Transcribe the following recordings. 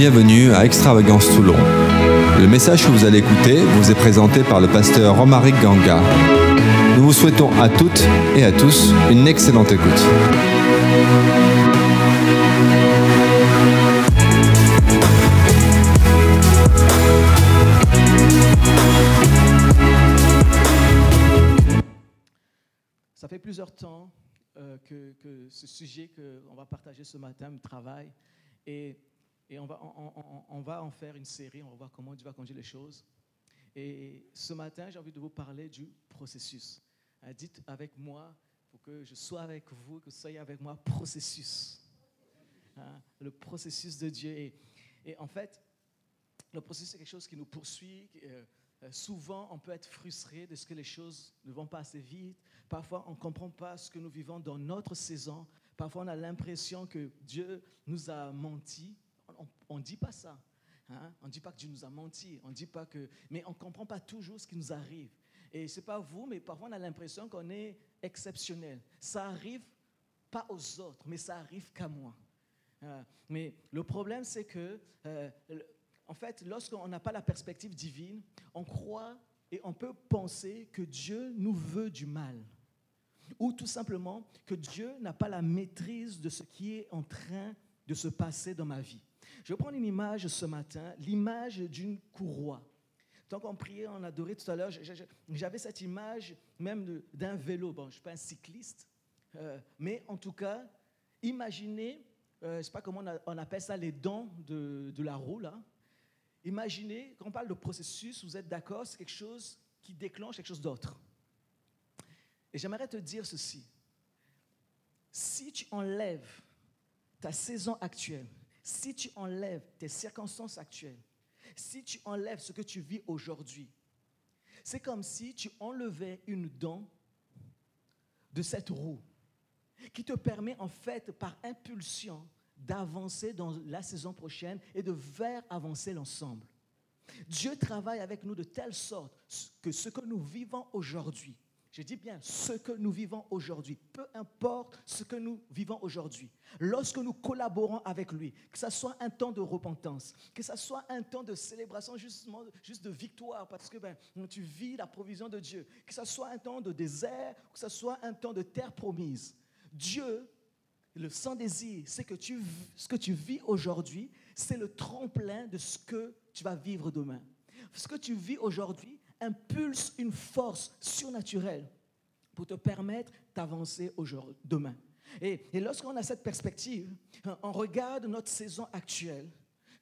Bienvenue à Extravagance Toulon. Le message que vous allez écouter vous est présenté par le pasteur Romaric Ganga. Nous vous souhaitons à toutes et à tous une excellente écoute. Ça fait plusieurs temps euh, que, ce sujet qu'on va partager ce matin me travaille et, et on, va, va en faire une série, on va voir comment Dieu va conduire les choses. Et ce matin, j'ai envie de vous parler du processus. Hein, dites avec moi, pour que je sois avec vous, que vous soyez avec moi, processus. Hein, le processus de Dieu. Et, en fait, le processus, c'est quelque chose qui nous poursuit. euh, euh, souvent, on peut être frustré de ce que les choses ne vont pas assez vite. Parfois, on ne comprend pas ce que nous vivons dans notre saison. Parfois, on a l'impression que Dieu nous a menti. On ne dit pas ça. hein? On ne dit pas que Dieu nous a menti. On dit pas que... Mais on ne comprend pas toujours ce qui nous arrive. Et ce n'est pas vous, mais parfois, on a l'impression qu'on est exceptionnel. Ça arrive pas aux autres, mais ça arrive qu'à moi. Euh, mais le problème, c'est que, euh, en fait, lorsqu'on n'a pas la perspective divine, on croit et on peut penser que Dieu nous veut du mal. Ou tout simplement que Dieu n'a pas la maîtrise de ce qui est en train de se passer dans ma vie. Je vais prendre une image ce matin, l'image d'une courroie. Tant qu'on priait, on adorait tout à l'heure, j'avais cette image même d'un vélo. Bon, je ne suis pas un cycliste, euh, mais en tout cas, imaginez, euh, je ne sais pas comment on appelle ça, les dents de, de la roue, là. Imaginez, quand on parle de processus, vous êtes d'accord, c'est quelque chose qui déclenche quelque chose d'autre. Et j'aimerais te dire ceci. Si tu enlèves ta saison actuelle, si tu enlèves tes circonstances actuelles, si tu enlèves ce que tu vis aujourd'hui, c'est comme si tu enlevais une dent de cette roue qui te permet en fait par impulsion d'avancer dans la saison prochaine et de faire avancer l'ensemble. Dieu travaille avec nous de telle sorte que ce que nous vivons aujourd'hui, je dis bien ce que nous vivons aujourd'hui, peu importe ce que nous vivons aujourd'hui, lorsque nous collaborons avec lui, que ce soit un temps de repentance, que ce soit un temps de célébration justement, juste de victoire, parce que ben, tu vis la provision de Dieu, que ce soit un temps de désert, que ce soit un temps de terre promise, Dieu le sans désir, c'est que tu, ce que tu vis aujourd'hui, c'est le tremplin de ce que tu vas vivre demain. Ce que tu vis aujourd'hui impulse une force surnaturelle pour te permettre d'avancer aujourd'hui- demain. Et, et lorsqu'on a cette perspective, hein, on regarde notre saison actuelle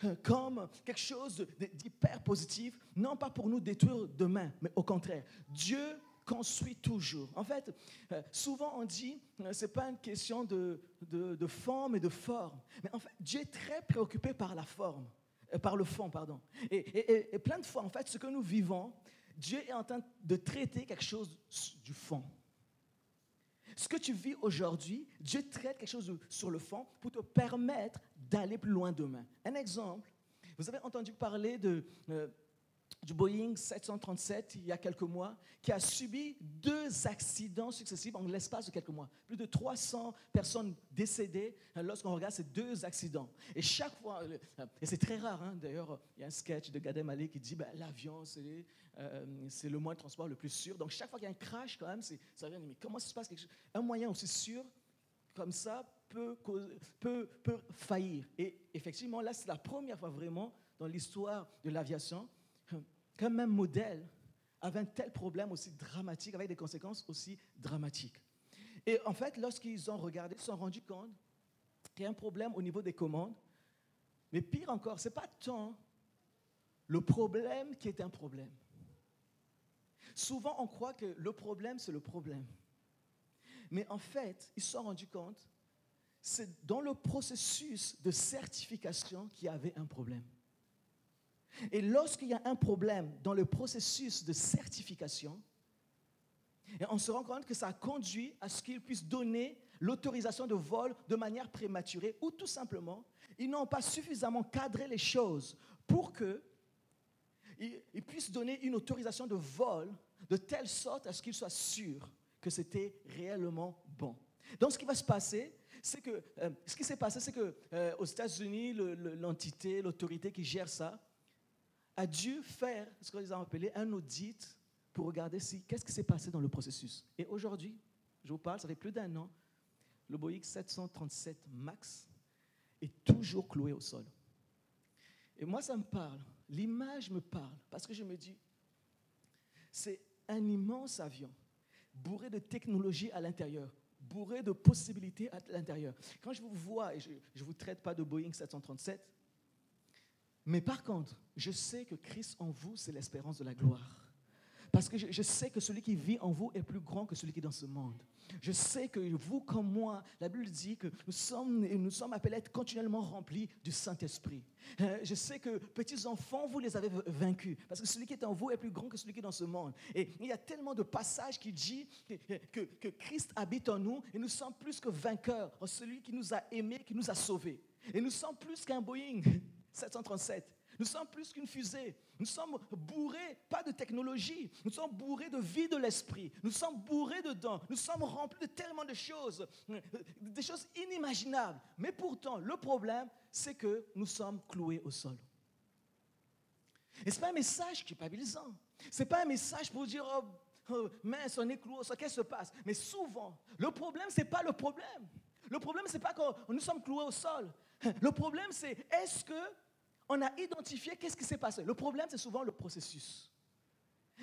hein, comme quelque chose d'hyper positif, non pas pour nous détruire demain, mais au contraire. Dieu construit toujours. En fait, euh, souvent on dit, euh, c'est pas une question de, de, de forme et de forme, mais en fait, Dieu est très préoccupé par la forme, euh, par le fond, pardon. Et- et- et plein de fois, en fait, ce que nous vivons, Dieu est en train de traiter quelque chose du fond. Ce que tu vis aujourd'hui, Dieu traite quelque chose sur le fond pour te permettre d'aller plus loin demain. Un exemple, vous avez entendu parler de, euh, du Boeing 737 il y a quelques mois, qui a subi deux accidents successifs en l'espace de quelques mois. Plus de 300 personnes décédées euh, lorsqu'on regarde ces deux accidents. Et chaque fois, euh, et c'est très rare, hein, d'ailleurs, il y a un sketch de Gad Elmaleh qui dit ben, l'avion, c'est euh, c'est le moyen de transport le plus sûr. Donc chaque fois qu'il y a un crash, quand même, ça vient, mais comment ça se passe quelque chose? Un moyen aussi sûr comme ça peut, peut, peut faillir. Et effectivement, là, c'est la première fois vraiment dans l'histoire de l'aviation qu'un même modèle avait un tel problème aussi dramatique, avec des conséquences aussi dramatiques. Et en fait, lorsqu'ils ont regardé, ils se sont rendus compte qu'il y a un problème au niveau des commandes. Mais pire encore, ce n'est pas tant le problème qui est un problème. Souvent, on croit que le problème, c'est le problème. Mais en fait, ils se sont rendus compte, c'est dans le processus de certification qu'il y avait un problème. Et lorsqu'il y a un problème dans le processus de certification, on se rend compte que ça conduit à ce qu'ils puissent donner l'autorisation de vol de manière prématurée ou tout simplement, ils n'ont pas suffisamment cadré les choses pour que ils ils puissent donner une autorisation de vol de telle sorte à ce qu'ils soient sûrs que c'était réellement bon. Donc, ce qui va se passer, c'est que euh, ce qui s'est passé, c'est que euh, aux États-Unis, l'entité, l'autorité qui gère ça, a dû faire ce qu'ils ont appelé un audit pour regarder si qu'est-ce qui s'est passé dans le processus. Et aujourd'hui, je vous parle, ça fait plus d'un an, le Boeing 737 Max est toujours cloué au sol. Et moi, ça me parle. L'image me parle parce que je me dis, c'est un immense avion bourré de technologies à l'intérieur, bourré de possibilités à l'intérieur. Quand je vous vois, et je ne vous traite pas de Boeing 737, mais par contre, je sais que Christ en vous, c'est l'espérance de la gloire. Parce que je, sais que celui qui vit en vous est plus grand que celui qui est dans ce monde. Je sais que vous comme moi, la Bible dit que nous sommes, appelés à être continuellement remplis du Saint-Esprit. Euh, je sais que petits enfants, vous les avez vaincus. Parce que celui qui est en vous est plus grand que celui qui est dans ce monde. Et il y a tellement de passages qui disent que, que Christ habite en nous et nous sommes plus que vainqueurs en celui qui nous a aimés, qui nous a sauvés. Et nous sommes plus qu'un Boeing 737. Nous sommes plus qu'une fusée. Nous sommes bourrés, pas de technologie. Nous sommes bourrés de vie de l'esprit. Nous sommes bourrés dedans. Nous sommes remplis de tellement de choses, des choses inimaginables. Mais pourtant, le problème, c'est que nous sommes cloués au sol. Et ce n'est pas un message culpabilisant. Ce n'est pas un message pour dire, oh, oh, mince, on est cloué au sol, qu'est-ce qui se passe? Mais souvent, le problème, ce n'est pas le problème. Le problème, ce n'est pas que nous sommes cloués au sol. Le problème, c'est est-ce que on a identifié qu'est-ce qui s'est passé. Le problème, c'est souvent le processus.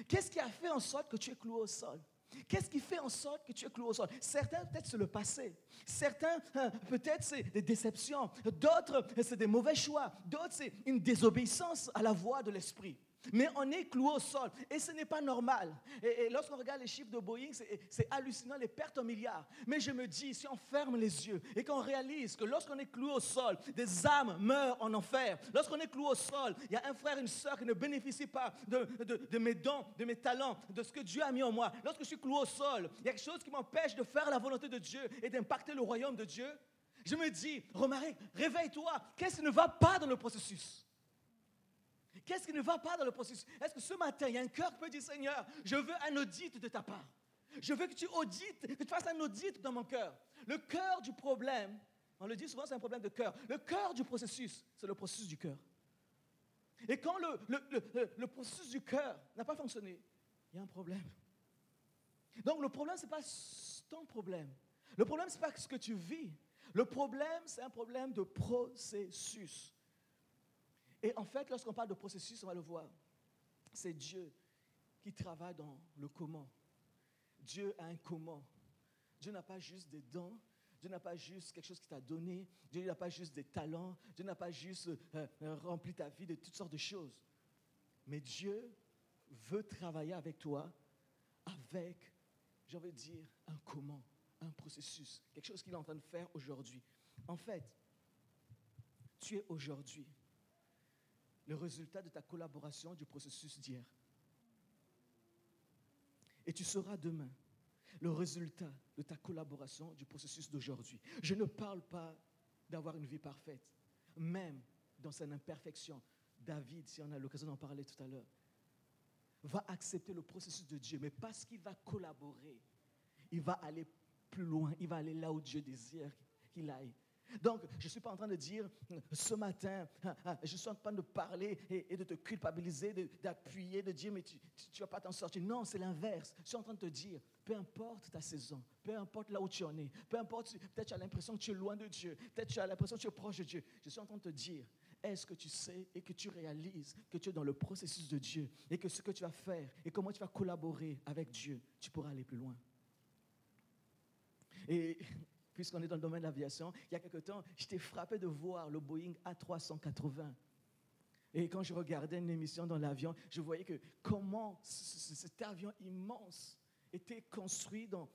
Qu'est-ce qui a fait en sorte que tu es cloué au sol? Qu'est-ce qui fait en sorte que tu es cloué au sol? Certains, peut-être, c'est le passé. Certains, hein, peut-être, c'est des déceptions. D'autres, c'est des mauvais choix. D'autres, c'est une désobéissance à la voix de l'esprit. Mais on est cloué au sol et ce n'est pas normal. Et, lorsqu'on regarde les chiffres de Boeing, c'est hallucinant les pertes en milliards. Mais je me dis, si on ferme les yeux et qu'on réalise que lorsqu'on est cloué au sol, des âmes meurent en enfer. Lorsqu'on est cloué au sol, il y a un frère, une soeur qui ne bénéficie pas de, mes dons, de mes talents, de ce que Dieu a mis en moi. Lorsque je suis cloué au sol, il y a quelque chose qui m'empêche de faire la volonté de Dieu et d'impacter le royaume de Dieu. Je me dis, Romaric, réveille-toi. Qu'est-ce qui ne va pas dans le processus? Qu'est-ce qui ne va pas dans le processus Est-ce que ce matin, il y a un cœur qui peut dire, Seigneur, je veux un audit de ta part. Je veux que tu audites, que tu fasses un audit dans mon cœur. Le cœur du problème, on le dit souvent, c'est un problème de cœur. Le cœur du processus, c'est le processus du cœur. Et quand le, le, le, processus du cœur n'a pas fonctionné, il y a un problème. Donc le problème, ce n'est pas ton problème. Le problème, ce n'est pas ce que tu vis. Le problème, c'est un problème de processus. Et en fait, lorsqu'on parle de processus, on va le voir. C'est Dieu qui travaille dans le comment. Dieu a un comment. Dieu n'a pas juste des dons, Dieu n'a pas juste quelque chose qui t'a donné, Dieu n'a pas juste des talents, Dieu n'a pas juste euh, euh, rempli ta vie de toutes sortes de choses. Mais Dieu veut travailler avec toi avec, j'ai envie de dire, un comment, un processus, quelque chose qu'il est en train de faire aujourd'hui. En fait, tu es aujourd'hui le résultat de ta collaboration du processus d'hier. Et tu seras demain le résultat de ta collaboration du processus d'aujourd'hui. Je ne parle pas d'avoir une vie parfaite, même dans son imperfection. David, si on a l'occasion d'en parler tout à l'heure, va accepter le processus de Dieu, mais parce qu'il va collaborer, il va aller plus loin, il va aller là où Dieu désire qu'il aille. Donc, je ne suis pas en train de dire ce matin, hein, hein, je suis en train de parler et, de te culpabiliser, d'appuyer, de, dire, mais tu ne vas pas t'en sortir. Non, c'est l'inverse. Je suis en train de te dire, peu importe ta saison, peu importe là où tu en es, peu importe, peut-être tu as l'impression que tu es loin de Dieu, peut-être tu as l'impression que tu es proche de Dieu. Je suis en train de te dire, est-ce que tu sais et que tu réalises que tu es dans le processus de Dieu et que ce que tu vas faire et comment tu vas collaborer avec Dieu, tu pourras aller plus loin? Et puisqu'on est dans le domaine de l'aviation, il y a quelque temps, j'étais frappé de voir le Boeing A380. Et quand je regardais une émission dans l'avion, je voyais que comment cet avion immense était construit dans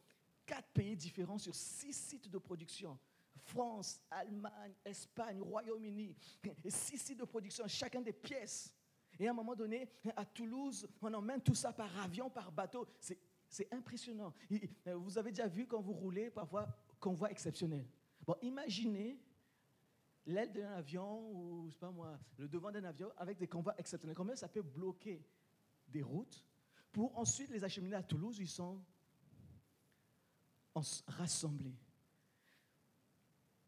quatre pays différents sur six sites de production. France, Allemagne, Espagne, Royaume-Uni, six sites de production, chacun des pièces. Et à un moment donné, à Toulouse, on emmène tout ça par avion, par bateau. C'est impressionnant. Vous avez déjà vu quand vous roulez, parfois convoi exceptionnel. Bon, imaginez l'aile d'un avion ou, je sais pas moi, le devant d'un avion avec des convois exceptionnels. Combien ça peut bloquer des routes pour ensuite les acheminer à Toulouse où ils sont rassemblés?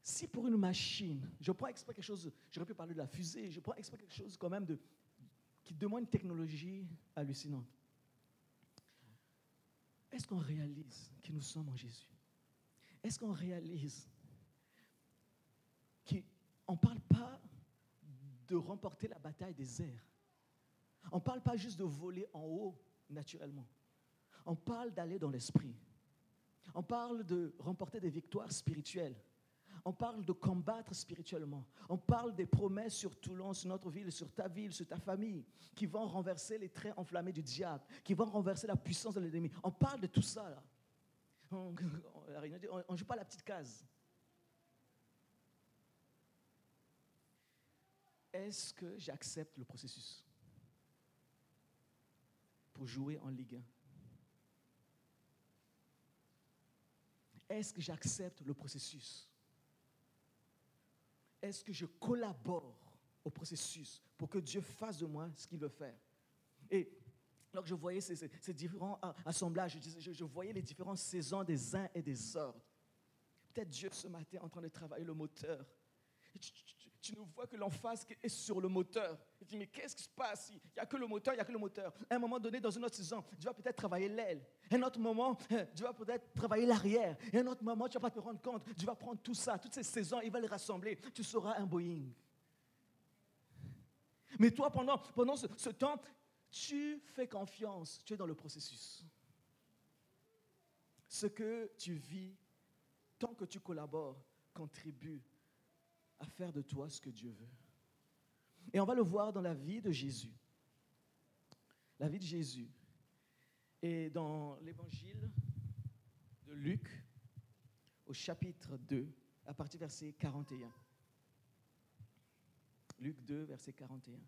si pour une machine, je prends exprès quelque chose, j'aurais pu parler de la fusée, je prends exprès quelque chose quand même qui demande une technologie hallucinante. Est-ce qu'on réalise que nous sommes en Jésus? Est-ce qu'on réalise qu'on ne parle pas de remporter la bataille des airs? On ne parle pas juste de voler en haut naturellement. On parle d'aller dans l'esprit. On parle de remporter des victoires spirituelles. On parle de combattre spirituellement. On parle des promesses sur Toulon, sur notre ville, sur ta ville, sur ta famille, qui vont renverser les traits enflammés du diable, qui vont renverser la puissance de l'ennemi. On parle de tout ça. Là. Ne joue pas la petite case. Est-ce que j'accepte le processus pour jouer en Ligue 1 Est-ce que j'accepte le processus? Est-ce que je collabore au processus pour que Dieu fasse de moi ce qu'il veut faire? Lorsque je voyais ces, différents assemblages, je, voyais les différentes saisons des uns et des autres. Peut-être Dieu ce matin en train de travailler le moteur tu ne vois que l'emphase est sur le moteur. Tu dis, mais qu'est-ce qui se passe Il n'y a que le moteur, il n'y a que le moteur. À un moment donné, dans une autre saison, tu vas peut-être travailler l'aile. Un autre moment, tu vas peut-être travailler l'arrière. Et un autre moment, tu ne vas pas te rendre compte. Tu vas prendre tout ça, toutes ces saisons, il va les rassembler. Tu seras un Boeing. Mais toi, pendant, pendant ce temps, tu fais confiance. Tu es dans le processus. Ce que tu vis, tant que tu collabores, contribue à faire de toi ce que Dieu veut. Et on va le voir dans la vie de Jésus. La vie de Jésus. Et dans l'évangile de Luc, au chapitre 2, à partir du verset 41. Luc 2, verset 41.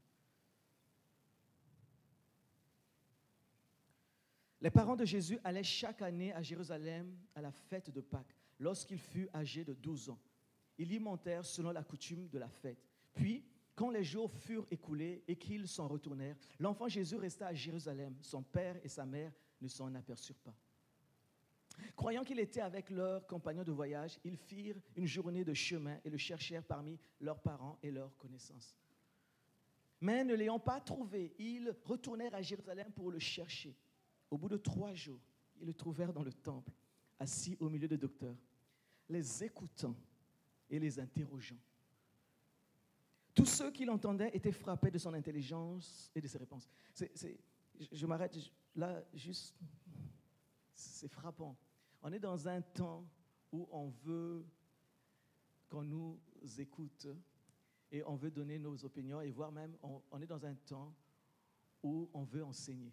Les parents de Jésus allaient chaque année à Jérusalem à la fête de Pâques, lorsqu'il fut âgé de 12 ans. Ils y montèrent selon la coutume de la fête. Puis, quand les jours furent écoulés et qu'ils s'en retournèrent, l'enfant Jésus resta à Jérusalem. Son père et sa mère ne s'en aperçurent pas. Croyant qu'il était avec leurs compagnons de voyage, ils firent une journée de chemin et le cherchèrent parmi leurs parents et leurs connaissances. Mais ne l'ayant pas trouvé, ils retournèrent à Jérusalem pour le chercher. Au bout de trois jours, ils le trouvèrent dans le temple, assis au milieu des docteurs, les écoutant et les interrogeant. Tous ceux qui l'entendaient étaient frappés de son intelligence et de ses réponses. je, m'arrête là, juste, c'est frappant. On est dans un temps où on veut qu'on nous écoute et on veut donner nos opinions et voire même on, est dans un temps où on veut enseigner,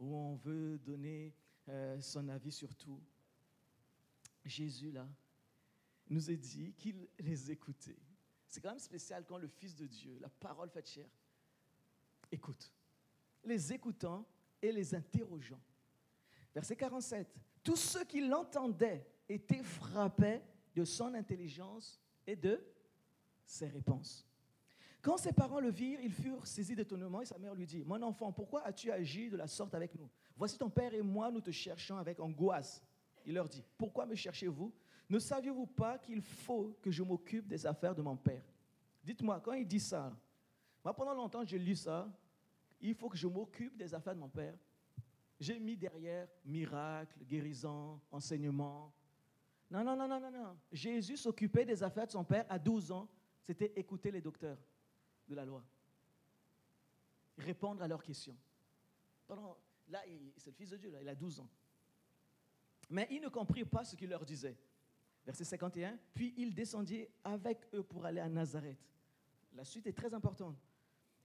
où on veut donner euh, son avis sur tout. Jésus, là, nous a dit qu'il les écoutait. C'est quand même spécial quand le Fils de Dieu, la parole faite chair, écoute. Les écoutant et les interrogeant. Verset 47. Tous ceux qui l'entendaient étaient frappés de son intelligence et de ses réponses. Quand ses parents le virent, ils furent saisis d'étonnement et sa mère lui dit, Mon enfant, pourquoi as-tu agi de la sorte avec nous? Voici ton père et moi, nous te cherchons avec angoisse. Il leur dit, Pourquoi me cherchez-vous? Ne saviez-vous pas qu'il faut que je m'occupe des affaires de mon père? Dites-moi, quand il dit ça, moi pendant longtemps j'ai lu ça, il faut que je m'occupe des affaires de mon père. J'ai mis derrière miracle, guérison, enseignement. Non, non, non, non, non, non. Jésus s'occupait des affaires de son père à 12 ans. C'était écouter les docteurs de la loi. Répondre à leurs questions. là, c'est le Fils de Dieu, là, il a 12 ans. Mais ils ne comprirent pas ce qu'il leur disait. Verset 51, puis il descendit avec eux pour aller à Nazareth. La suite est très importante.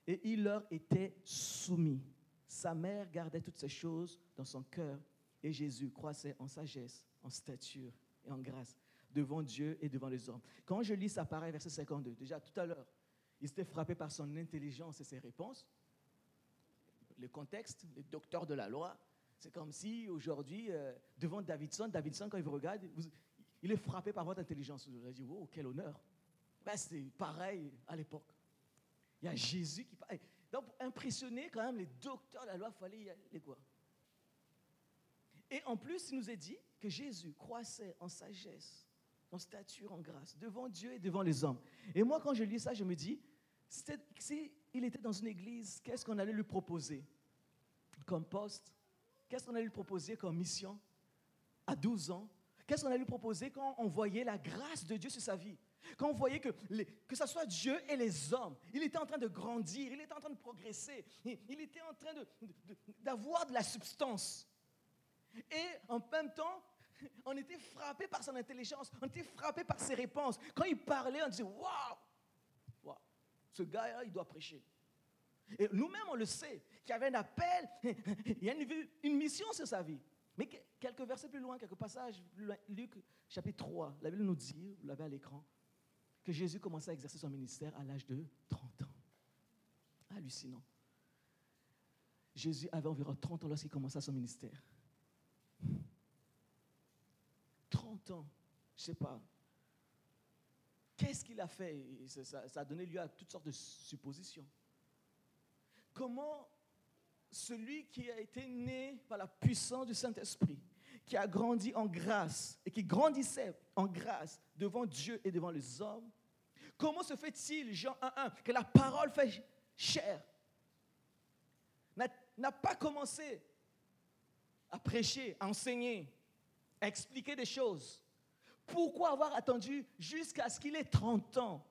Et il leur était soumis. Sa mère gardait toutes ces choses dans son cœur et Jésus croissait en sagesse, en stature et en grâce devant Dieu et devant les hommes. Quand je lis ça, pareil, verset 52, déjà tout à l'heure, il s'était frappé par son intelligence et ses réponses. Le contexte, les docteurs de la loi, c'est comme si aujourd'hui, euh, devant Davidson, Davidson, quand il vous regarde, il est frappé par votre intelligence. Vous avez dit, oh, quel honneur. Ben, c'est pareil à l'époque. Il y a Jésus qui parle. Donc, pour impressionner quand même les docteurs de la loi, il fallait y aller. Et en plus, il nous est dit que Jésus croissait en sagesse, en stature, en grâce, devant Dieu et devant les hommes. Et moi, quand je lis ça, je me dis, s'il était dans une église, qu'est-ce qu'on allait lui proposer comme poste? Qu'est-ce qu'on allait lui proposer comme mission? À 12 ans Qu'est-ce qu'on allait lui proposer quand on voyait la grâce de Dieu sur sa vie? Quand on voyait que, que ce soit Dieu et les hommes, il était en train de grandir, il était en train de progresser, il était en train d'avoir de, de la substance. Et en même temps, on était frappé par son intelligence, on était frappé par ses réponses. Quand il parlait, on disait Waouh wow, Ce gars-là, il doit prêcher. Et nous-mêmes, on le sait, qu'il y avait un appel, il y a une, mission sur sa vie. Mais quelques versets plus loin, quelques passages, Luc chapitre 3, la Bible nous dit, vous l'avez à l'écran, que Jésus commençait à exercer son ministère à l'âge de 30 ans. Hallucinant. Jésus avait environ 30 ans lorsqu'il commençait son ministère. 30 ans, je ne sais pas. Qu'est-ce qu'il a fait? Ça, a donné lieu à toutes sortes de suppositions. Comment celui qui a été né par la puissance du Saint-Esprit, qui a grandi en grâce et qui grandissait en grâce devant Dieu et devant les hommes, comment se fait-il, Jean 1.1, que la parole fait chair? N'a pas commencé à prêcher, à enseigner, expliquer des choses. Pourquoi avoir attendu jusqu'à ce qu'il ait 30 ans?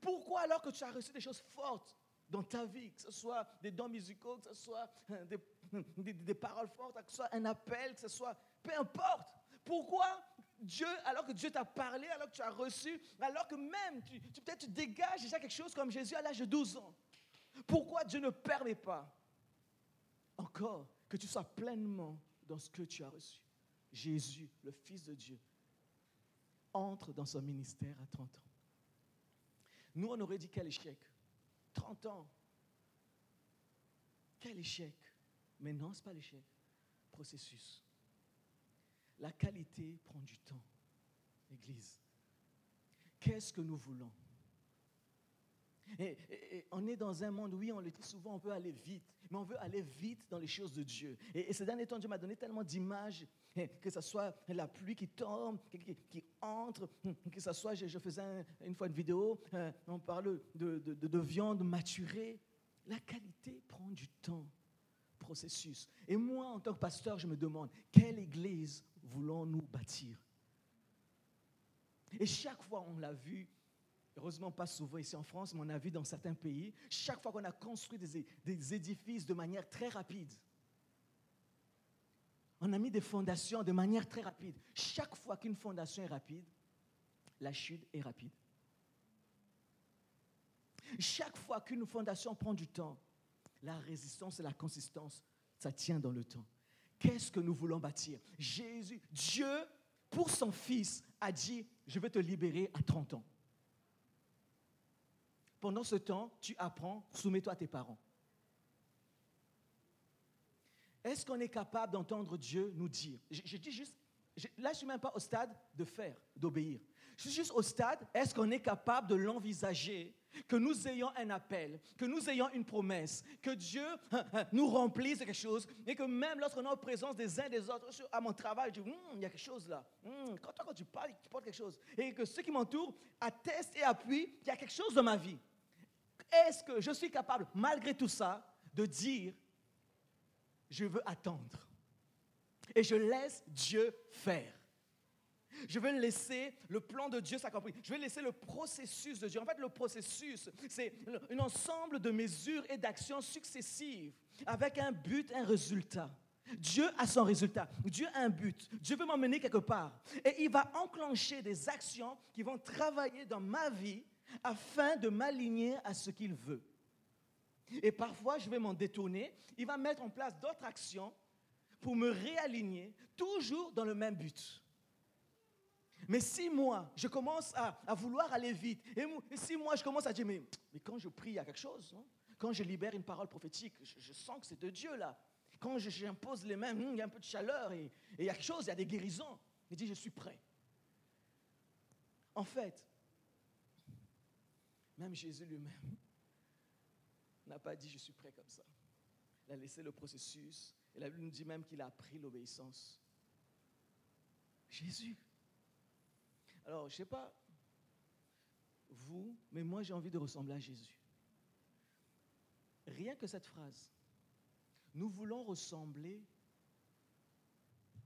Pourquoi alors que tu as reçu des choses fortes dans ta vie, que ce soit des dons musicaux, que ce soit euh, des, paroles fortes, que ce soit un appel, que ce soit... Peu importe. Pourquoi Dieu, alors que Dieu t'a parlé, alors que tu as reçu, alors que même tu, peut-être tu dégages déjà quelque chose comme Jésus à l'âge de 12 ans, pourquoi Dieu ne permet pas encore que tu sois pleinement dans ce que tu as reçu? Jésus, le Fils de Dieu, entre dans son ministère à 30 ans. Nous, on aurait dit quel échec. 30 ans. Quel échec. Mais non, ce n'est pas l'échec. Processus. La qualité prend du temps. Église. Qu'est-ce que nous voulons? On est dans un monde, oui, on le dit souvent, on veut aller vite, mais on veut aller vite dans les choses de Dieu. Et, ces derniers temps, Dieu m'a donné tellement d'images, eh, que ce soit la pluie qui tombe, qui, entre, que ce soit, je, faisais une fois une vidéo, euh, on parle de, de, de, viande maturée. La qualité prend du temps, processus. Et moi, en tant que pasteur, je me demande, quelle église voulons-nous bâtir? Et chaque fois, on l'a vu, heureusement pas souvent ici en France, mais on a vu dans certains pays, chaque fois qu'on a construit des, édifices de manière très rapide, on a mis des fondations de manière très rapide. Chaque fois qu'une fondation est rapide, la chute est rapide. Chaque fois qu'une fondation prend du temps, la résistance et la consistance, ça tient dans le temps. Qu'est-ce que nous voulons bâtir? Jésus, Dieu, pour son Fils, a dit, je vais te libérer à 30 ans. Pendant ce temps, tu apprends, soumets-toi à tes parents. Est-ce qu'on est capable d'entendre Dieu nous dire? Je, dis juste, là je ne suis même pas au stade de faire, d'obéir. Je suis juste au stade, est-ce qu'on est capable de l'envisager que nous ayons un appel, que nous ayons une promesse, que Dieu hein, hein, nous remplisse de quelque chose, et que même lorsqu'on est en présence des uns des autres, à mon travail, je dis, hum, il y a quelque chose là. Hum, quand, quand tu parles, tu portes quelque chose. Et que ceux qui m'entourent attestent et appuient qu'il y a quelque chose dans ma vie. Est-ce que je suis capable, malgré tout ça, de dire, je veux attendre? Et je laisse Dieu faire je vais laisser le plan de Dieu s'accomplir. Je vais laisser le processus de Dieu. En fait, le processus, c'est un ensemble de mesures et d'actions successives avec un but, un résultat. Dieu a son résultat. Dieu a un but. Dieu veut m'emmener quelque part. Et il va enclencher des actions qui vont travailler dans ma vie afin de m'aligner à ce qu'il veut. Et parfois, je vais m'en détourner. Il va mettre en place d'autres actions pour me réaligner, toujours dans le même but. Mais si moi, je commence à, vouloir aller vite, et, si moi, je commence à dire, mais, quand je prie, il y a quelque chose, hein? quand je libère une parole prophétique, je, sens que c'est de Dieu là. Quand j'impose les mains, hmm, il y a un peu de chaleur, et, et il y a quelque chose, il y a des guérisons. Il dit, je suis prêt. En fait, même Jésus lui-même n'a pas dit je suis prêt comme ça. Il a laissé le processus. Et la Bible nous dit même qu'il a appris l'obéissance. Jésus. Alors, je ne sais pas vous, mais moi j'ai envie de ressembler à Jésus. Rien que cette phrase. Nous voulons ressembler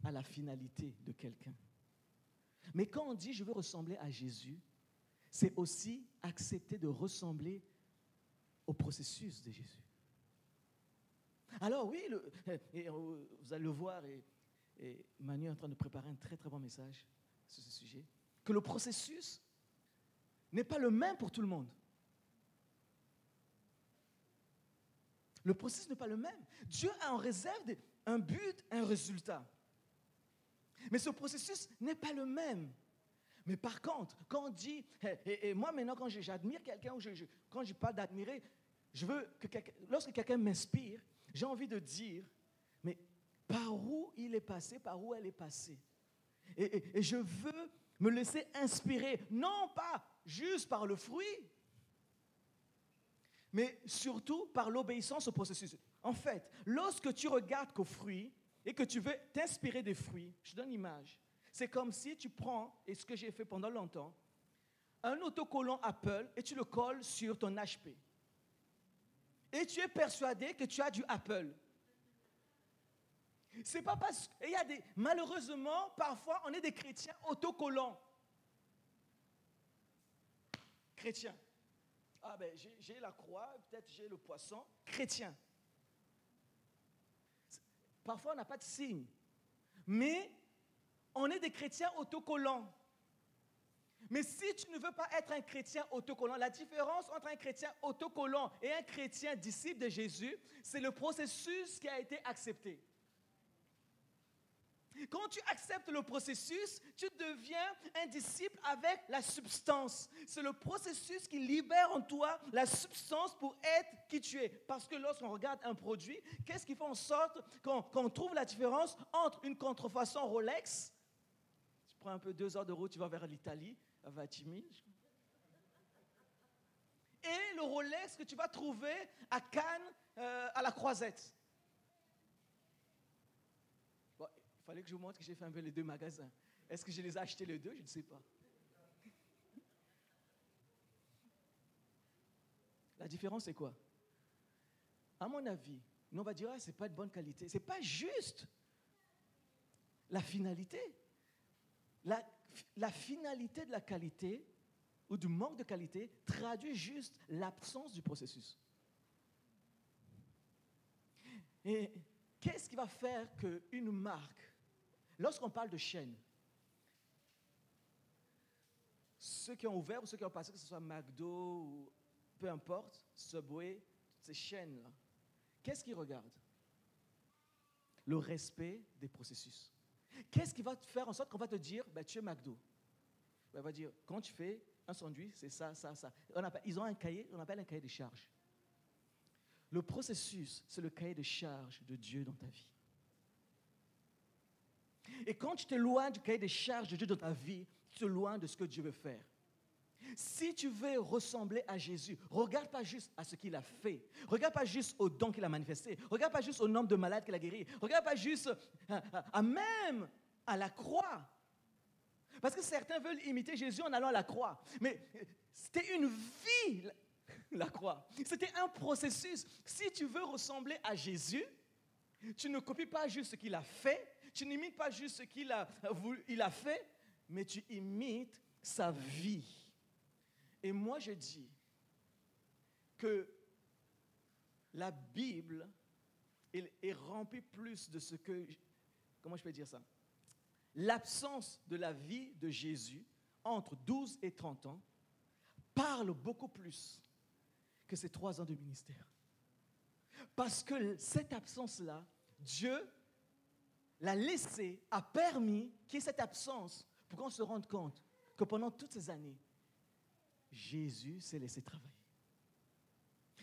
à la finalité de quelqu'un. Mais quand on dit je veux ressembler à Jésus, c'est aussi accepter de ressembler au processus de Jésus. Alors oui, et vous allez le voir, et, Manu est en train de préparer un très très bon message sur ce sujet, que le processus n'est pas le même pour tout le monde. Le processus n'est pas le même. Dieu a en réserve un but, un résultat. Mais ce processus n'est pas le même. Mais par contre, quand on dit, et, moi maintenant quand j'admire quelqu'un, quand je parle d'admirer, je veux que lorsque quelqu'un m'inspire, j'ai envie de dire, mais par où il est passé, par où elle est passée. Et, je veux me laisser inspirer, non pas juste par le fruit, mais surtout par l'obéissance au processus. En fait, lorsque tu regardes qu'au fruit et que tu veux t'inspirer des fruits, je donne une image. C'est comme si tu prends, et ce que j'ai fait pendant longtemps, un autocollant Apple et tu le colles sur ton HP. Et tu es persuadé que tu as du Apple. C'est pas parce qu'il y a des. Malheureusement, parfois, on est des chrétiens autocollants. Chrétiens. Ah ben, j'ai la croix, peut-être j'ai le poisson. Chrétien. Parfois, on n'a pas de signe. Mais on est des chrétiens autocollants. Mais si tu ne veux pas être un chrétien autocollant, la différence entre un chrétien autocollant et un chrétien disciple de Jésus, c'est le processus qui a été accepté. Quand tu acceptes le processus, tu deviens un disciple avec la substance. C'est le processus qui libère en toi la substance pour être qui tu es. Parce que lorsqu'on regarde un produit, qu'est-ce qui fait en sorte qu'on trouve la différence entre une contrefaçon Rolex, tu prends un peu deux heures de route, tu vas vers l'Italie, à Vatimille, et le Rolex que tu vas trouver à Cannes, euh, à la Croisette. Il fallait que je vous montre que j'ai fait un les deux magasins. Est-ce que je les ai achetés les deux? Je ne sais pas. La différence, c'est quoi? À mon avis, nous, on va dire, ah, ce n'est pas de bonne qualité. Ce n'est pas juste la finalité. La, la finalité de la qualité ou du manque de qualité traduit juste l'absence du processus. Et qu'est-ce qui va faire qu'une marque Lorsqu'on parle de chaînes, ceux qui ont ouvert ou ceux qui ont passé, que ce soit McDo ou peu importe, Subway, toutes ces chaînes-là, qu'est-ce qu'ils regardent? Le respect des processus. Qu'est-ce qui va faire en sorte qu'on va te dire, ben, tu es McDo? Ben, On va dire, quand tu fais un sandwich, c'est ça, ça, ça. ils ont un cahier, on appelle un cahier de charges. Le processus, c'est le cahier de charges de Dieu dans ta vie. Et quand tu t'éloignes du cahier des charges de Dieu dans ta vie, tu t'éloignes de ce que Dieu veut faire. Si tu veux ressembler à Jésus, regarde pas juste à ce qu'il a fait. Regarde pas juste au don qu'il a manifesté. Regarde pas juste au nombre de malades qu'il a guéris. Regarde pas juste à, même à la croix. Parce que certains veulent imiter Jésus en allant à la croix. Mais c'était une vie, la croix. C'était un processus. Si tu veux ressembler à Jésus, tu ne copies pas juste ce qu'il a fait, tu n'imites pas juste ce qu'il a, a fait, mais tu imites sa vie. Et moi, je dis que la Bible est remplie plus de ce que... Comment je peux dire ça? L'absence de la vie de Jésus entre 12 et 30 ans parle beaucoup plus que ces trois ans de ministère. Parce que cette absence-là, Dieu l'a laissé, a permis qu'il y ait cette absence pour qu'on se rende compte que pendant toutes ces années, Jésus s'est laissé travailler.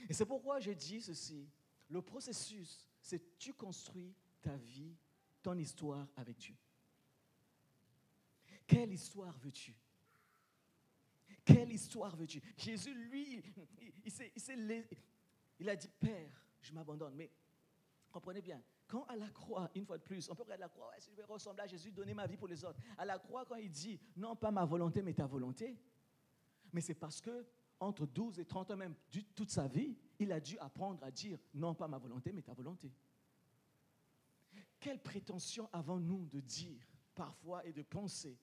Et c'est pourquoi je dis ceci. Le processus, c'est tu construis ta vie, ton histoire avec Dieu. Quelle histoire veux-tu? Quelle histoire veux-tu? Jésus, lui, il, il, il, a dit, Père, je m'abandonne. Mais comprenez bien, quand à la croix, une fois de plus, on peut regarder la croix, ouais, si je vais ressembler à Jésus, donner ma vie pour les autres. À la croix, quand il dit, non pas ma volonté, mais ta volonté, mais c'est parce que entre 12 et 30 ans, même toute sa vie, il a dû apprendre à dire, non pas ma volonté, mais ta volonté. Quelle prétention avons-nous de dire parfois et de penser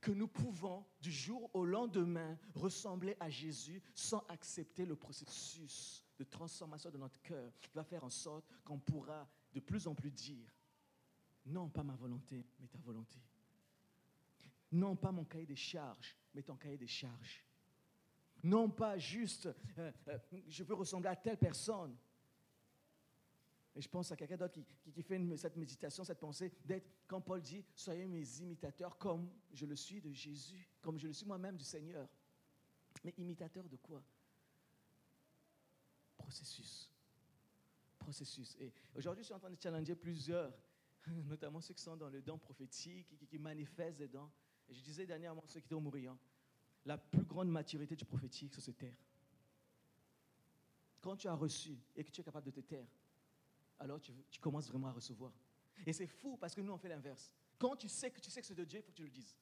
que nous pouvons, du jour au lendemain, ressembler à Jésus sans accepter le processus de transformation de notre cœur qui va faire en sorte qu'on pourra de plus en plus dire, non pas ma volonté, mais ta volonté. Non pas mon cahier des charges, mais ton cahier des charges. Non pas juste, euh, euh, je veux ressembler à telle personne. Et je pense à quelqu'un d'autre qui, fait cette méditation, cette pensée, d'être, quand Paul dit, soyez mes imitateurs comme je le suis de Jésus, comme je le suis moi-même du Seigneur. Mais imitateur de quoi? Processus. Processus. Et aujourd'hui, je suis en train de challenger plusieurs, notamment ceux qui sont dans le don prophétique, qui, manifestent des dons. Et je disais dernièrement ceux qui étaient au Mourillon, la plus grande maturité du prophétique, c'est se taire. Quand tu as reçu et que tu es capable de te taire, alors tu, commences vraiment à recevoir. Et c'est fou parce que nous, on fait l'inverse. Quand tu sais que tu sais que c'est de Dieu, il faut que tu le dises.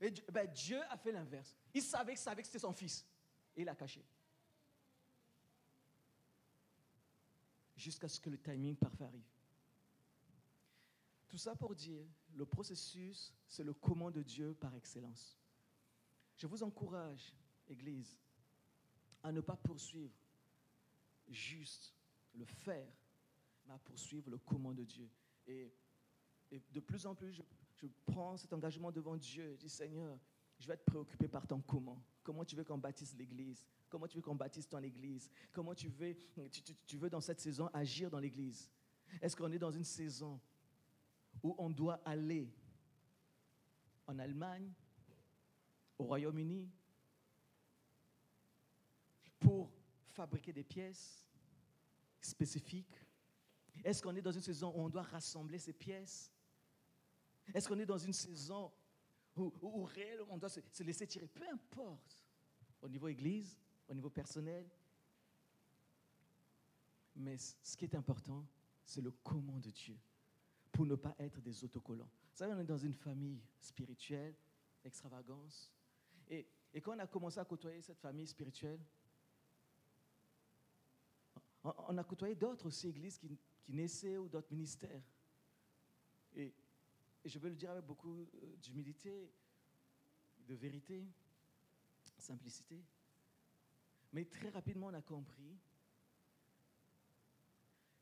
Et Dieu, ben, a fait l'inverse. Il savait, savait que c'était son fils. Et il l'a caché. Jusqu'à ce que le timing parfait arrive. Tout ça pour dire, le processus, c'est le comment de Dieu par excellence. Je vous encourage, Église, à ne pas poursuivre juste le faire, mais à poursuivre le comment de Dieu. Et, de plus en plus, je, prends cet engagement devant Dieu. Je dis, Seigneur, je vais être préoccupé par ton comment. Comment tu veux qu'on bâtisse l'Église? Comment tu veux qu'on bâtisse ton Église? Comment tu veux, tu veux dans cette saison agir dans l'Église? Est-ce qu'on est dans une saison où on doit aller. En Allemagne, au Royaume-Uni, pour fabriquer des pièces spécifiques. Est-ce qu'on est dans une saison où on doit rassembler ces pièces? Est-ce qu'on est dans une saison où, où, on doit se, se laisser tirer? Peu importe, au niveau église, au niveau personnel. Mais ce qui est important, c'est le comment de Dieu, pour ne pas être des autocollants. Vous savez, on est dans une famille spirituelle, extravagance. Et, et quand on a commencé à côtoyer cette famille spirituelle, on a côtoyé d'autres aussi églises qui, naissaient ou d'autres ministères. Et, je veux le dire avec beaucoup euh, d'humilité, de vérité, simplicité. Mais très rapidement, on a compris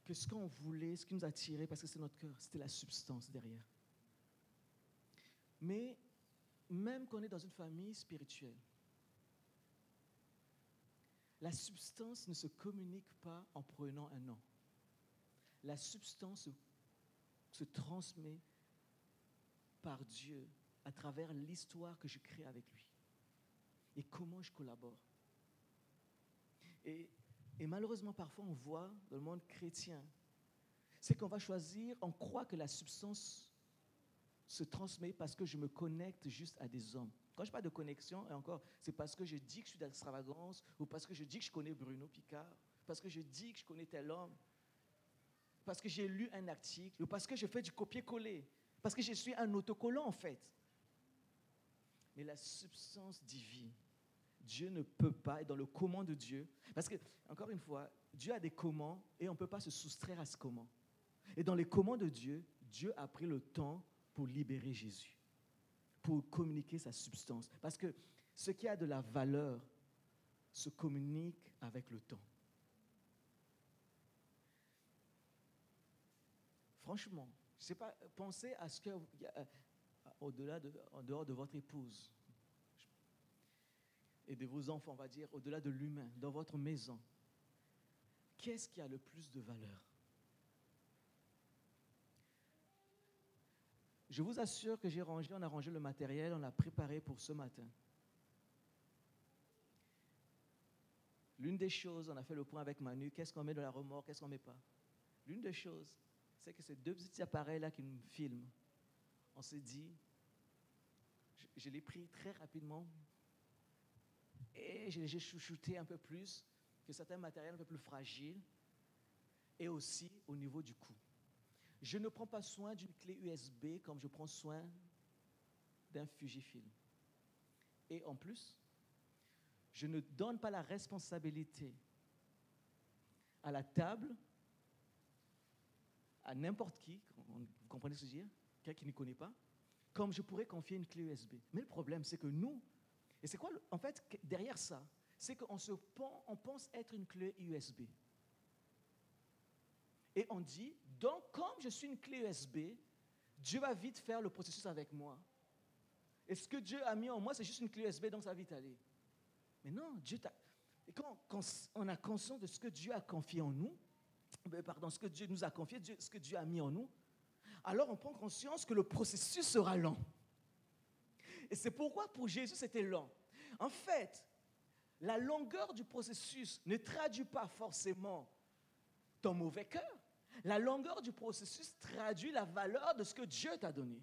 que ce qu'on voulait, ce qui nous attirait, parce que c'est notre cœur, c'était la substance derrière. Mais même qu'on est dans une famille spirituelle, la substance ne se communique pas en prenant un nom. La substance se, transmet par Dieu à travers l'histoire que je crée avec lui et comment je collabore. Et, et, malheureusement, parfois, on voit dans le monde chrétien, c'est qu'on va choisir, on croit que la substance se transmet parce que je me connecte juste à des hommes. Quand je parle de connexion, et encore, c'est parce que je dis que je suis d'extravagance, ou parce que je dis que je connais Bruno Picard, parce que je dis que je connais tel homme, parce que j'ai lu un article, ou parce que je fais du copier-coller, parce que je suis un autocollant en fait. Mais la substance divine, Dieu ne peut pas, et dans le comment de Dieu, parce que, encore une fois, Dieu a des comment et on ne peut pas se soustraire à ce comment. Et dans les comment de Dieu, Dieu a pris le temps pour libérer Jésus pour communiquer sa substance. Parce que ce qui a de la valeur se communique avec le temps. Franchement, je sais pas, pensez à ce que euh, au-delà de, en dehors de votre épouse et de vos enfants, on va dire, au-delà de l'humain, dans votre maison, qu'est-ce qui a le plus de valeur? Je vous assure que j'ai rangé, on a rangé le matériel, on a préparé pour ce matin. L'une des choses, on a fait le point avec Manu, qu'est-ce qu'on met dans la remorque, qu'est-ce qu'on ne met pas? L'une des choses, c'est que ces deux petits appareils-là qui nous filment, on s'est dit, je, je l'ai pris très rapidement et j'ai chouchouté un peu plus que certains matériels un peu plus fragiles. et aussi au niveau du coût. Je ne prends pas soin d'une clé USB comme je prends soin d'un Fujifilm. Et en plus, je ne donne pas la responsabilité à la table, à n'importe qui, vous comprenez ce que je veux dire Quelqu'un qui ne connaît pas, comme je pourrais confier une clé USB. Mais le problème, c'est que nous, et c'est quoi, en fait, derrière ça, c'est qu'on se on pense être une clé USB. Et on dit, donc comme je suis une clé USB, Dieu va vite faire le processus avec moi. Et ce que Dieu a mis en moi, c'est juste une clé USB, donc ça va vite aller. Mais non, Dieu t'a... Et quand, on a conscience de ce que Dieu a confié en nous, ben, pardon, ce que Dieu nous a confié, ce que Dieu a mis en nous, alors on prend conscience que le processus sera lent. Et c'est pourquoi pour Jésus c'était lent. En fait, la longueur du processus ne traduit pas forcément ton mauvais cœur. La longueur du processus traduit la valeur de ce que Dieu t'a donné.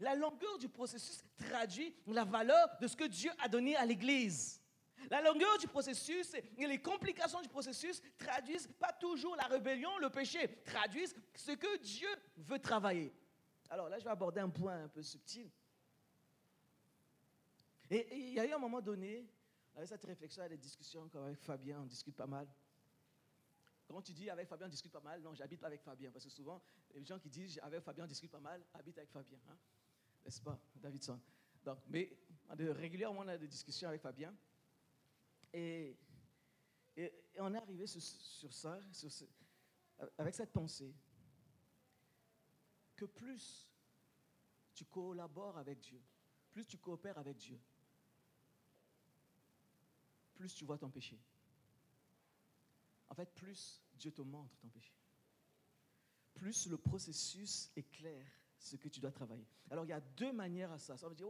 La longueur du processus traduit la valeur de ce que Dieu a donné à l'Église. La longueur du processus et les complications du processus traduisent pas toujours la rébellion, le péché, traduisent ce que Dieu veut travailler. Alors là, je vais aborder un point un peu subtil. Et il y a eu un moment donné, avec cette réflexion, des discussions avec Fabien, on discute pas mal. Quand tu dis avec Fabien, on discute pas mal, non, j'habite pas avec Fabien. Parce que souvent, les gens qui disent avec Fabien, on discute pas mal, habitent avec Fabien. Hein? N'est-ce pas, Davidson? Donc, Mais régulièrement, on a des discussions avec Fabien. Et, et, on est arrivé sur, ça, avec cette pensée, que plus tu collabores avec Dieu, plus tu coopères avec Dieu, plus tu vois ton péché. En fait, plus Dieu te montre ton péché. Plus le processus est clair, ce que tu dois travailler. Alors, il y a deux manières à ça. Ça veut dire,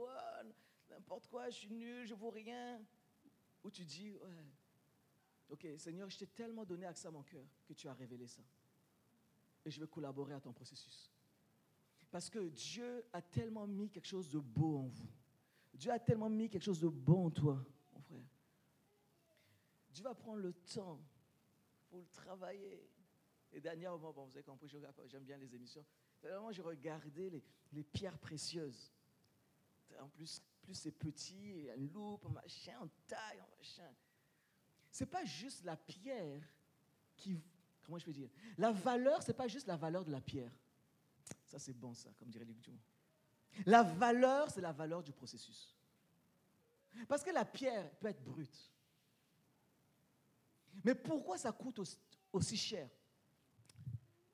n'importe quoi, je suis nul, je ne vaux rien. Ou tu dis, ouais, ok, Seigneur, je t'ai tellement donné accès à mon cœur que tu as révélé ça. Et je vais collaborer à ton processus. Parce que Dieu a tellement mis quelque chose de beau en vous. Dieu a tellement mis quelque chose de bon en toi, mon frère. Dieu va prendre le temps pour le travailler. Et dernièrement, bon, vous avez compris, j'aime bien les émissions. Dernièrement, j'ai regardé les, pierres précieuses. En plus, plus c'est petit, il y a une loupe, machin, en taille, machin. C'est pas juste la pierre qui. Comment je peux dire? La valeur, c'est pas juste la valeur de la pierre. Ça, c'est bon, ça, comme dirait Luc La valeur, c'est la valeur du processus. Parce que la pierre peut être brute. Mais pourquoi ça coûte aussi cher?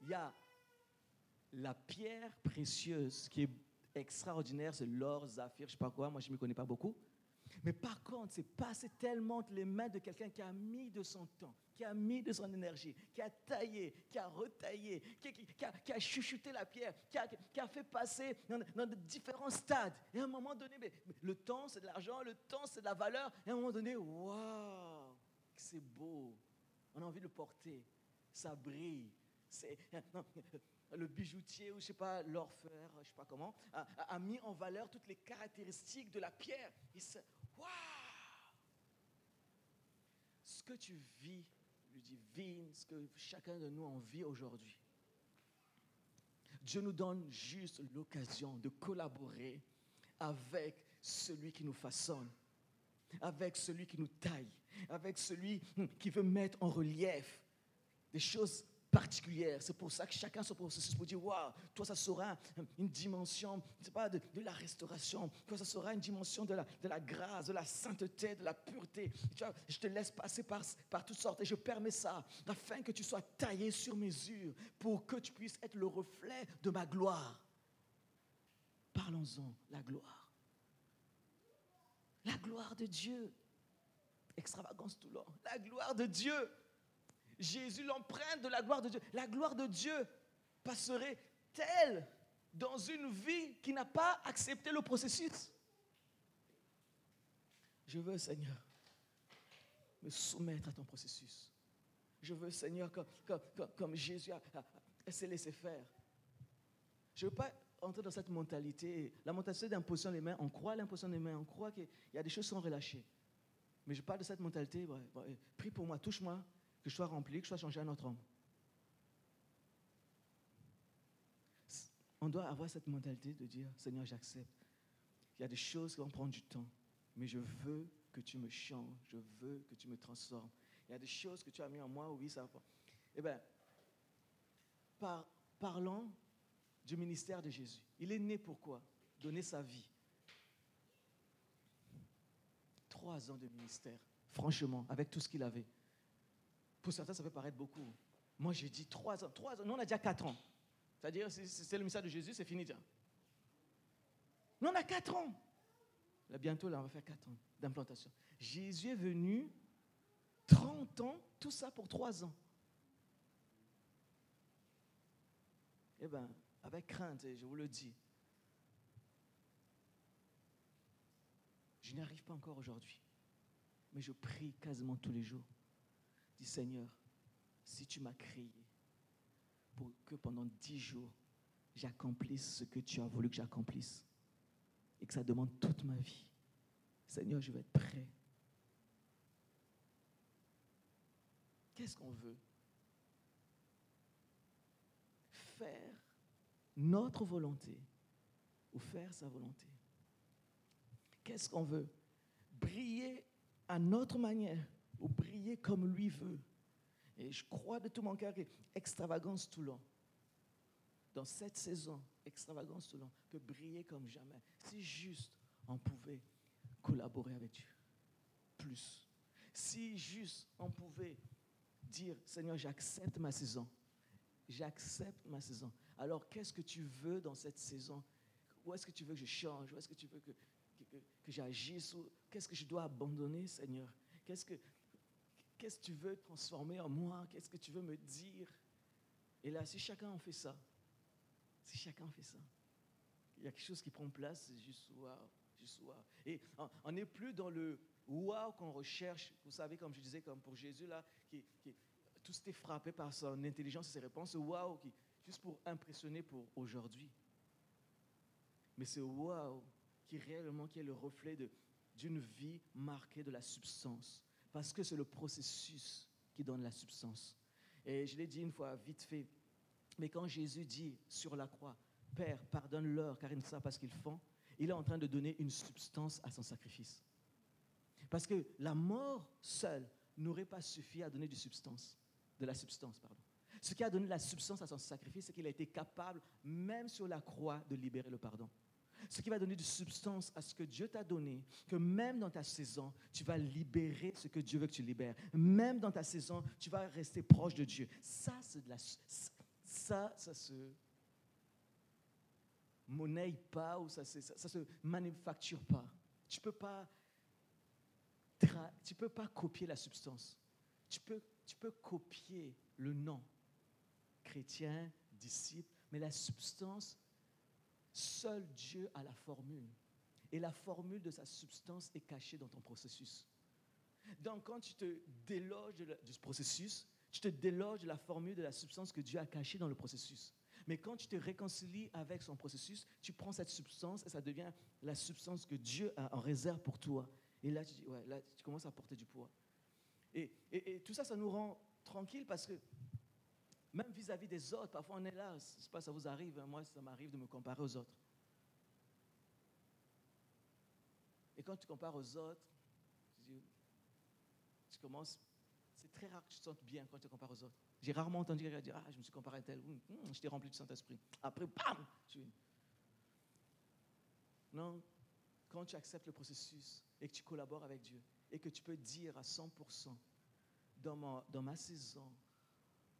Il y a la pierre précieuse qui est extraordinaire, c'est l'or, Zaphir, je ne sais pas quoi, moi je ne me connais pas beaucoup. Mais par contre, c'est passé tellement les mains de quelqu'un qui a mis de son temps, qui a mis de son énergie, qui a taillé, qui a retaillé, qui, a, chuchoté la pierre, qui a, fait passer dans, différents stades. Et à un moment donné, le temps c'est de l'argent, le temps c'est de la valeur. Et à un moment donné, waouh, c'est beau. On a envie de le porter. Ça brille. le bijoutier ou je sais pas l'orfèvre, je sais pas comment, a, mis en valeur toutes les caractéristiques de la pierre. Waouh, ce que tu vis, lui divine, ce que chacun de nous en vit aujourd'hui. Dieu nous donne juste l'occasion de collaborer avec celui qui nous façonne avec celui qui nous taille, avec celui qui veut mettre en relief des choses particulières. C'est pour ça que chacun se processus pour dire, waouh, toi ça sera une dimension, pas de, la restauration, toi ça sera une dimension de la, de la grâce, de la sainteté, de la pureté. Tu vois, je te laisse passer par, par toutes sortes et je permets ça afin que tu sois taillé sur mesure pour que tu puisses être le reflet de ma gloire. Parlons-en, la gloire. La gloire de Dieu. Extravagance tout long. La gloire de Dieu. Jésus, l'empreinte de la gloire de Dieu. La gloire de Dieu passerait telle dans une vie qui n'a pas accepté le processus. Je veux, Seigneur, me soumettre à ton processus. Je veux, Seigneur, comme, Jésus a, a, s'est laissé faire. Je ne veux pas entrer dans cette mentalité. La mentalité d'imposition des mains, on croit à l'imposition des mains, on croit qu'il y a des choses qui sont relâchées. Mais je parle de cette mentalité, prie pour moi, touche-moi, que je sois rempli, que je sois changé un autre homme. On doit avoir cette mentalité de dire, Seigneur, j'accepte. Il y a des choses qui vont prendre du temps, mais je veux que tu me changes, je veux que tu me transformes. Il y a des choses que tu as mis en moi, oui, ça va. Eh bien, par, parlons du ministère de Jésus. Il est né pourquoi Donner sa vie. Trois ans de ministère, franchement, avec tout ce qu'il avait. Pour certains, ça peut paraître beaucoup. Moi, j'ai dit trois ans. Trois ans. Nous, on a déjà quatre ans. C'est-à-dire, c'est le ministère de Jésus, c'est fini déjà. Nous, on a quatre ans. Là, bientôt, là, on va faire quatre ans d'implantation. Jésus est venu 30 ans, tout ça pour trois ans. Eh bien, avec crainte, je vous le dis, je n'y arrive pas encore aujourd'hui, mais je prie quasiment tous les jours. Dis Seigneur, si tu m'as créé pour que pendant dix jours, j'accomplisse ce que tu as voulu que j'accomplisse, et que ça demande toute ma vie, Seigneur, je vais être prêt. Qu'est-ce qu'on veut? Faire notre volonté ou faire sa volonté. Qu'est-ce qu'on veut? Briller à notre manière ou briller comme lui veut. Et je crois de tout mon cœur que Extravagance Toulon, dans cette saison, Extravagance Toulon peut briller comme jamais. Si juste on pouvait collaborer avec Dieu. Plus. Si juste on pouvait dire, Seigneur, j'accepte ma saison. J'accepte ma saison. Alors, qu'est-ce que tu veux dans cette saison? Où est-ce que tu veux que je change? Où est-ce que tu veux que, que, que, j'agisse? Qu'est-ce que je dois abandonner, Seigneur? Qu'est-ce que qu'est-ce que tu veux transformer en moi? Qu'est-ce que tu veux me dire? Et là, si chacun en fait ça, si chacun fait ça, il y a quelque chose qui prend place, c'est juste waouh. Et on n'est plus dans le wow qu'on recherche. Vous savez, comme je disais, comme pour Jésus, là, qui, qui tout était frappé par son intelligence et ses réponses. wow, qui, juste pour impressionner pour aujourd'hui. Mais ce wow qui réellement qui est le reflet d'une vie marquée de la substance. Parce que c'est le processus qui donne la substance. Et je l'ai dit une fois, vite fait. Mais quand Jésus dit sur la croix, Père, pardonne-leur car ils ne savent pas ce qu'ils font, il est en train de donner une substance à son sacrifice. Parce que la mort seule n'aurait pas suffi à donner du substance, de la substance, pardon. Ce qui a donné la substance à son sacrifice, c'est qu'il a été capable, même sur la croix, de libérer le pardon. Ce qui va donner du substance à ce que Dieu t'a donné, que même dans ta saison, tu vas libérer ce que Dieu veut que tu libères. Même dans ta saison, tu vas rester proche de Dieu. Ça, de la, ça, ça se monnaie pas ou ça ne ça, se manufacture pas. Tu peux, pas tu peux pas copier la substance. Tu peux, tu peux copier le nom, chrétien, disciple, mais la substance, seul Dieu a la formule. Et la formule de sa substance est cachée dans ton processus. Donc quand tu te déloges du processus, tu te déloges de la formule de la substance que Dieu a cachée dans le processus. Mais quand tu te réconcilies avec son processus, tu prends cette substance et ça devient la substance que Dieu a en réserve pour toi. Et là, tu, ouais, là, tu commences à porter du poids. Et, et, tout ça, ça nous rend tranquille parce que même vis-à-vis des autres, parfois on est là, c'est pas ça vous arrive, hein. moi ça m'arrive de me comparer aux autres. Et quand tu compares aux autres, tu commences, c'est très rare que tu te sentes bien quand tu compares aux autres. J'ai rarement entendu quelqu'un dire Ah, je me suis comparé à tel, hum, je t'ai rempli du Saint-Esprit. Après, bam tu... Non, quand tu acceptes le processus et que tu collabores avec Dieu et que tu peux dire à 100% dans ma, dans ma saison,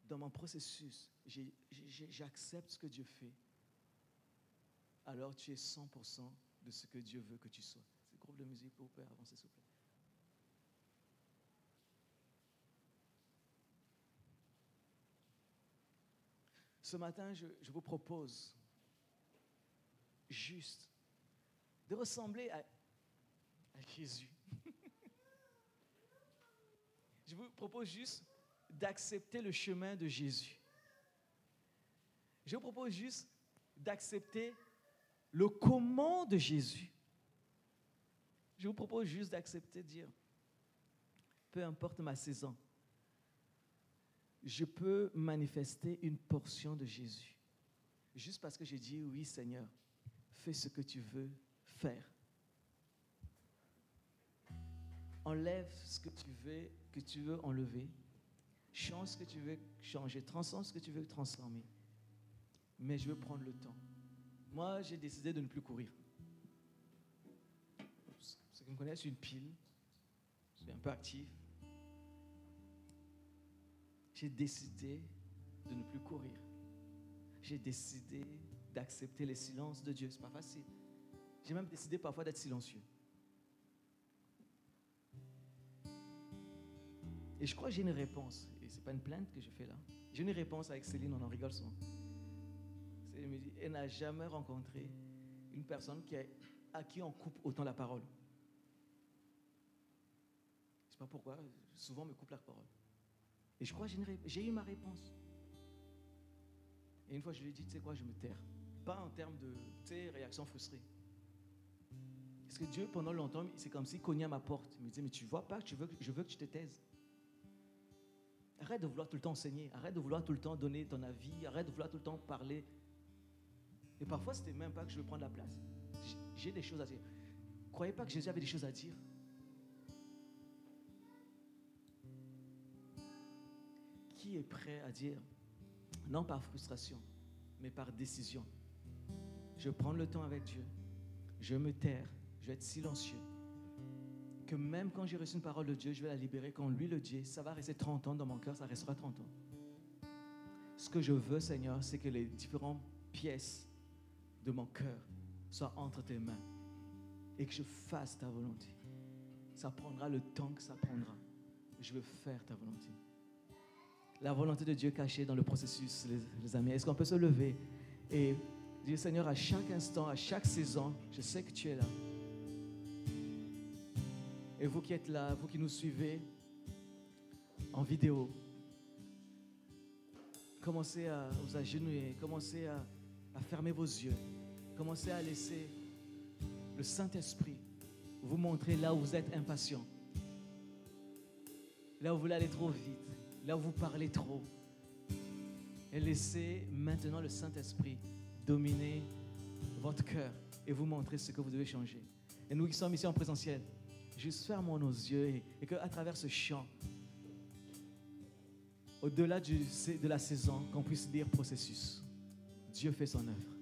dans mon processus, j'accepte ce que Dieu fait, alors tu es 100% de ce que Dieu veut que tu sois. C'est groupe de musique pour pouvez avancer, s'il vous plaît. Ce matin, je, vous propose juste de ressembler à, Jésus. je vous propose juste d'accepter le chemin de Jésus. Je vous propose juste d'accepter le comment de Jésus. Je vous propose juste d'accepter dire, peu importe ma saison, je peux manifester une portion de Jésus juste parce que j'ai dit oui Seigneur, fais ce que tu veux faire. Enlève ce que tu veux, que tu veux enlever. Change ce que tu veux changer. Transforme ce que tu veux transformer. Mais je veux prendre le temps. Moi, j'ai décidé de ne plus courir. Ceux qui me connaissent, une pile. Je suis un peu actif. J'ai décidé de ne plus courir. J'ai décidé d'accepter les silences de Dieu. C'est pas facile. J'ai même décidé parfois d'être silencieux. Et je crois que j'ai une réponse. Et ce n'est pas une plainte que je fais là. J'ai une réponse avec Céline, on en rigole souvent. Céline me dit, elle n'a jamais rencontré une personne à qui on coupe autant la parole. Je ne sais pas pourquoi, souvent on me coupe la parole. Et je crois que j'ai eu ma réponse. Et une fois, je lui ai dit, tu sais quoi, je me taire. Pas en termes de, tu réaction frustrée. Parce que Dieu, pendant longtemps, c'est comme s'il cognait à ma porte. Il me disait, mais tu vois pas je veux, je veux que tu te taises. Arrête de vouloir tout le temps enseigner. Arrête de vouloir tout le temps donner ton avis. Arrête de vouloir tout le temps parler. Et parfois, c'était même pas que je veux prendre la place. J'ai des choses à dire. Croyez pas que Jésus avait des choses à dire. Qui est prêt à dire, non par frustration, mais par décision, je prends le temps avec Dieu, je me taire, je vais être silencieux, que même quand j'ai reçu une parole de Dieu, je vais la libérer. Quand lui le dit, ça va rester 30 ans dans mon cœur, ça restera 30 ans. Ce que je veux, Seigneur, c'est que les différentes pièces de mon cœur soient entre tes mains et que je fasse ta volonté. Ça prendra le temps que ça prendra. Je veux faire ta volonté. La volonté de Dieu cachée dans le processus, les, les amis. Est-ce qu'on peut se lever et dire, Seigneur, à chaque instant, à chaque saison, je sais que tu es là. Et vous qui êtes là, vous qui nous suivez en vidéo, commencez à vous agenouiller, commencez à, fermer vos yeux, commencez à laisser le Saint-Esprit vous montrer là où vous êtes impatient, là où vous voulez aller trop vite, là où vous parlez trop. Et laissez maintenant le Saint-Esprit dominer votre cœur et vous montrer ce que vous devez changer. Et nous qui sommes ici en présentiel, Juste fermons nos yeux et, qu'à travers ce chant, au-delà de la saison, qu'on puisse dire processus. Dieu fait son œuvre.